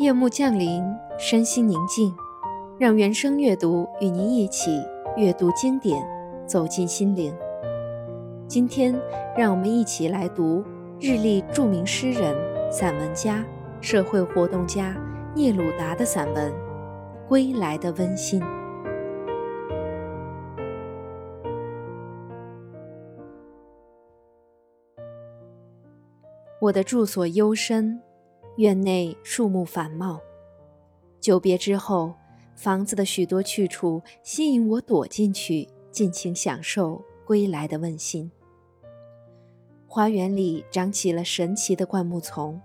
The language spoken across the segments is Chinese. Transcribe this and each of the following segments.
夜幕降临，身心宁静，让原声阅读与您一起阅读经典，走进心灵。今天，让我们一起来读日历著名诗人、散文家、社会活动家聂鲁达的散文《归来的温馨》。我的住所幽深。院内树木繁茂，久别之后，房子的许多去处吸引我躲进去，尽情享受归来的温馨。花园里长起了神奇的灌木丛，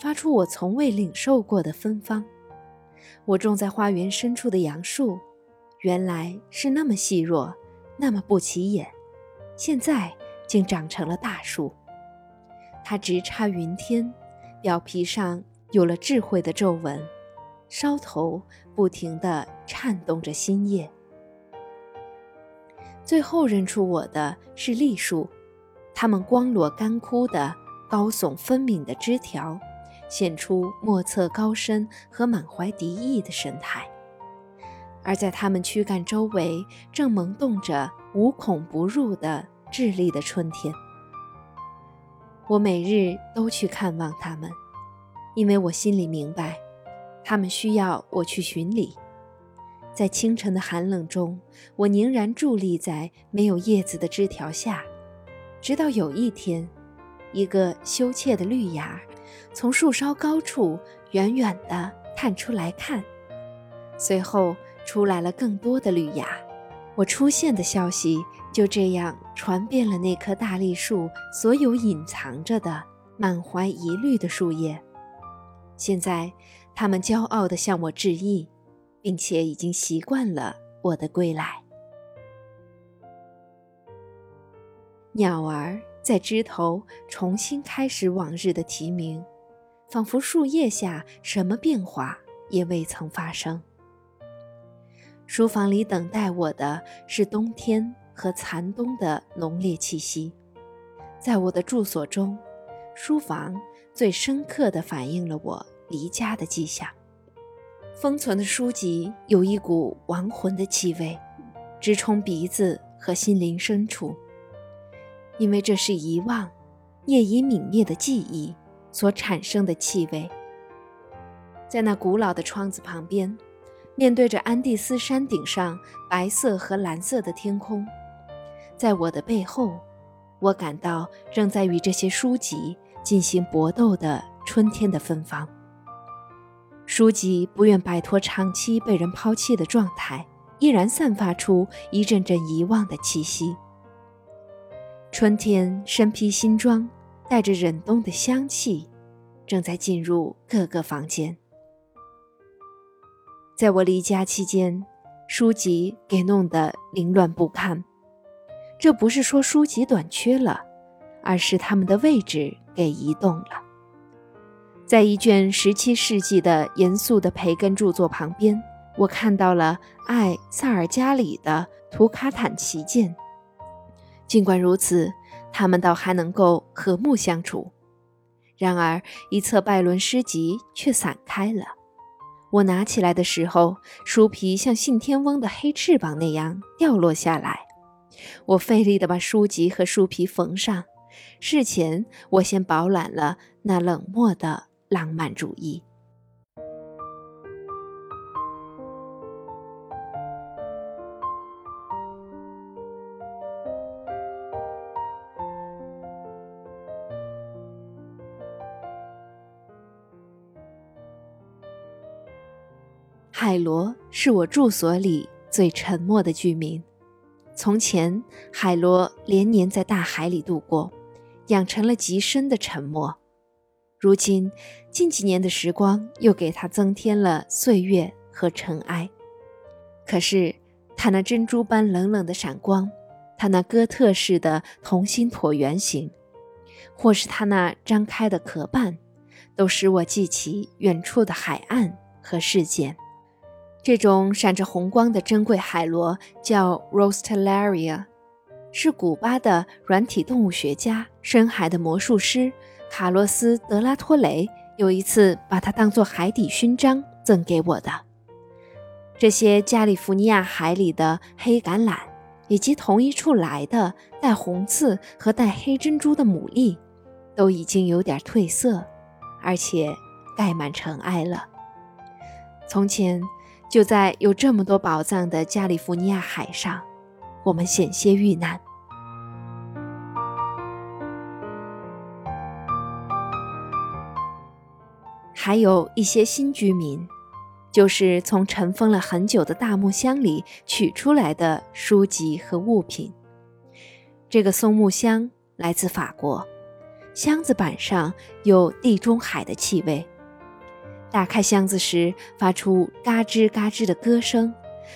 发出我从未领受过的芬芳。我种在花园深处的杨树，原来是那么细弱，那么不起眼，现在竟长成了大树。它直插云天。表皮上有了智慧的皱纹，梢头不停地颤动着新叶。最后认出我的是栗树，它们光裸干枯的、高耸分明的枝条，显出莫测高深和满怀敌意的神态。而在它们躯干周围，正萌动着无孔不入的智力的春天。我每日都去看望他们，因为我心里明白，他们需要我去巡礼。在清晨的寒冷中，我凝然伫立在没有叶子的枝条下，直到有一天，一个羞怯的绿芽从树梢高处远远地探出来看，随后出来了更多的绿芽。我出现的消息就这样传遍了那棵大栗树所有隐藏着的、满怀疑虑的树叶。现在，他们骄傲地向我致意，并且已经习惯了我的归来。鸟儿在枝头重新开始往日的啼鸣，仿佛树叶下什么变化也未曾发生。书房里等待我的是冬天和残冬的浓烈气息。在我的住所中，书房最深刻地反映了我离家的迹象。封存的书籍有一股亡魂的气味，直冲鼻子和心灵深处，因为这是遗忘、业已泯灭的记忆所产生的气味。在那古老的窗子旁边。面对着安第斯山顶上白色和蓝色的天空，在我的背后，我感到正在与这些书籍进行搏斗的春天的芬芳。书籍不愿摆脱长期被人抛弃的状态，依然散发出一阵阵遗忘的气息。春天身披新装，带着忍冬的香气，正在进入各个房间。在我离家期间，书籍给弄得凌乱不堪。这不是说书籍短缺了，而是他们的位置给移动了。在一卷17世纪的严肃的培根著作旁边，我看到了艾萨尔加里的《图卡坦旗舰》。尽管如此，他们倒还能够和睦相处。然而，一册拜伦诗集却散开了。我拿起来的时候，书皮像信天翁的黑翅膀那样掉落下来。我费力地把书籍和书皮缝上。事前，我先饱览了那冷漠的浪漫主义。海螺是我住所里最沉默的居民。从前，海螺连年在大海里度过，养成了极深的沉默。如今，近几年的时光又给它增添了岁月和尘埃。可是，它那珍珠般冷冷的闪光，它那哥特式的同心椭圆形，或是它那张开的壳瓣，都使我记起远处的海岸和事件。这种闪着红光的珍贵海螺叫 Rostellaria，是古巴的软体动物学家、深海的魔术师卡洛斯·德拉托雷有一次把它当作海底勋章赠给我的。这些加利福尼亚海里的黑橄榄，以及同一处来的带红刺和带黑珍珠的牡蛎，都已经有点褪色，而且盖满尘埃了。从前，就在有这么多宝藏的加利福尼亚海上，我们险些遇难。还有一些新居民。就是从尘封了很久的大木箱里取出来的书籍和物品。这个松木箱来自法国，箱子板上有地中海的气味。打开箱子时，发出嘎吱嘎吱的歌声，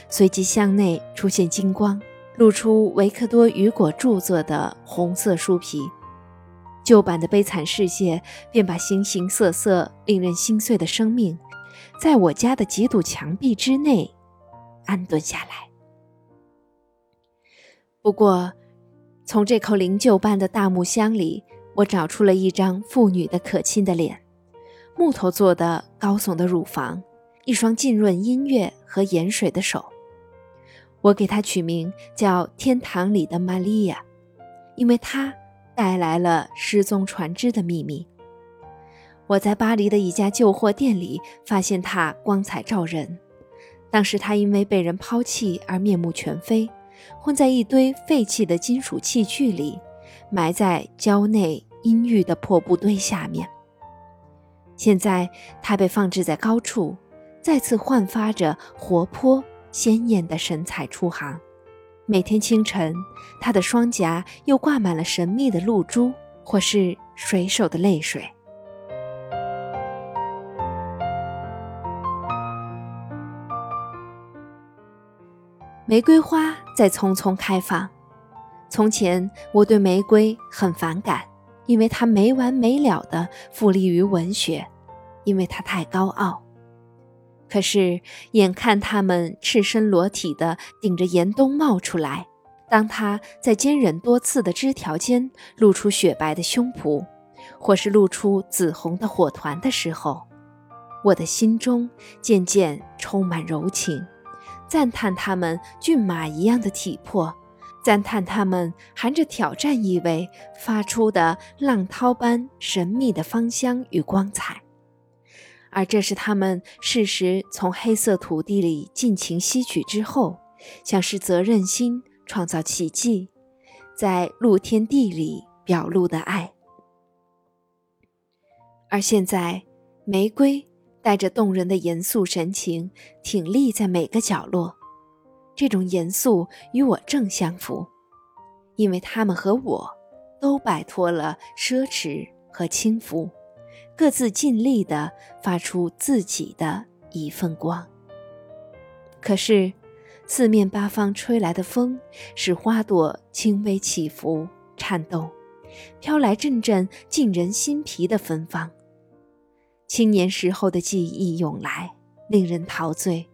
随即箱内出现金光，露出维克多·雨果著作的红色书皮。旧版的《悲惨世界》便把形形色色、令人心碎的生命。在我家的几堵墙壁之内安顿下来。不过，从这口灵柩般的大木箱里，我找出了一张妇女的可亲的脸，木头做的高耸的乳房，一双浸润音乐和盐水的手。我给它取名叫“天堂里的玛利亚”，因为它带来了失踪船只的秘密。我在巴黎的一家旧货店里发现它光彩照人。当时它因为被人抛弃而面目全非，混在一堆废弃的金属器具里，埋在郊内阴郁的破布堆下面。现在它被放置在高处，再次焕发着活泼鲜艳的神采出航。每天清晨，它的双颊又挂满了神秘的露珠，或是水手的泪水。玫瑰花在匆匆开放。从前，我对玫瑰很反感，因为它没完没了地富立于文学，因为它太高傲。可是，眼看它们赤身裸体地顶着严冬冒出来，当它在坚韧多刺的枝条间露出雪白的胸脯，或是露出紫红的火团的时候，我的心中渐渐充满柔情。赞叹他们骏马一样的体魄，赞叹他们含着挑战意味发出的浪涛般神秘的芳香与光彩，而这是他们适时从黑色土地里尽情吸取之后，像是责任心创造奇迹，在露天地里表露的爱。而现在，玫瑰。带着动人的严肃神情，挺立在每个角落。这种严肃与我正相符，因为他们和我都摆脱了奢侈和轻浮，各自尽力地发出自己的一份光。可是，四面八方吹来的风使花朵轻微起伏、颤动，飘来阵阵沁人心脾的芬芳。青年时候的记忆涌来，令人陶醉。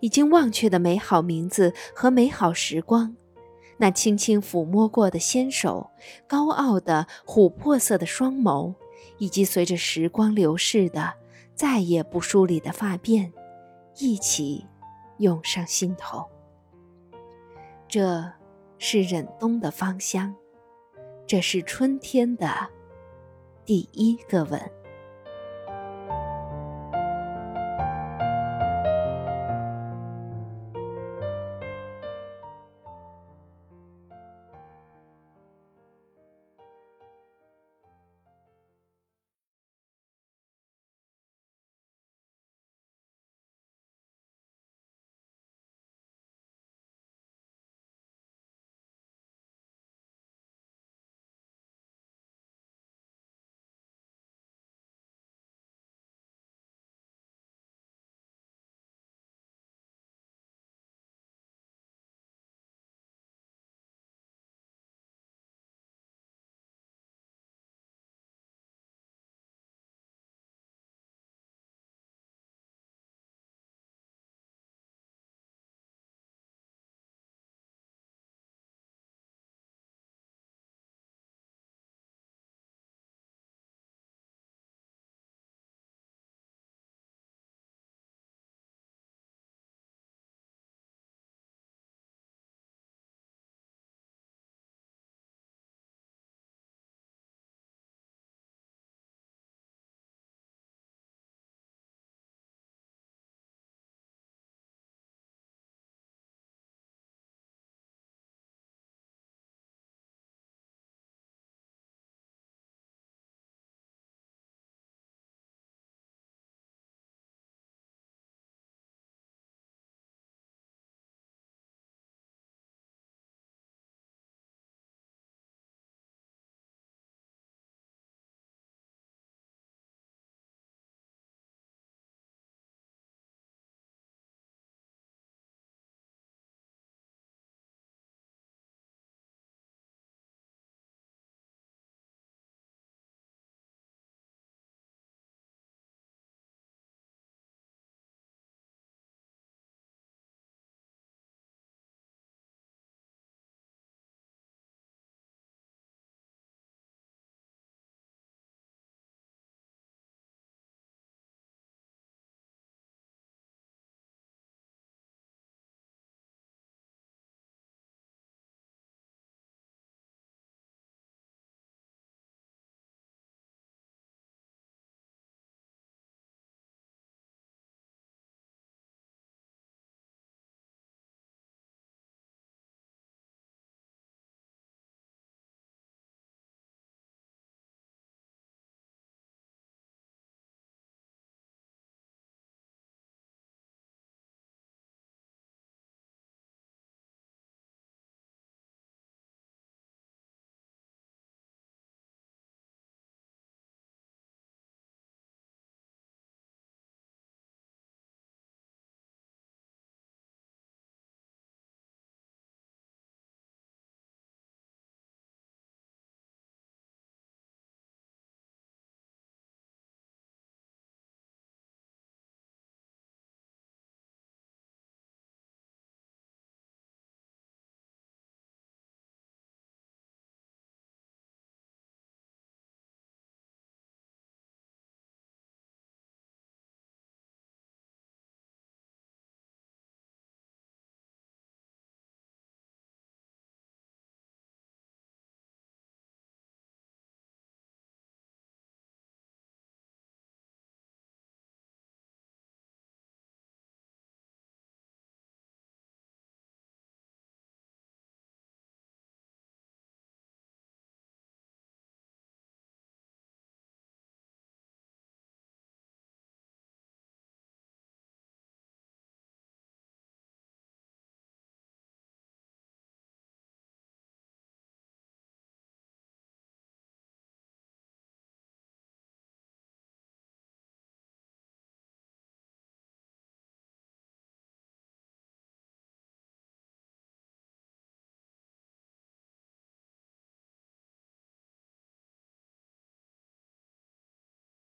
已经忘却的美好名字和美好时光，那轻轻抚摸过的纤手，高傲的琥珀色的双眸，以及随着时光流逝的再也不梳理的发辫，一起涌上心头。这是忍冬的芳香，这是春天的第一个吻。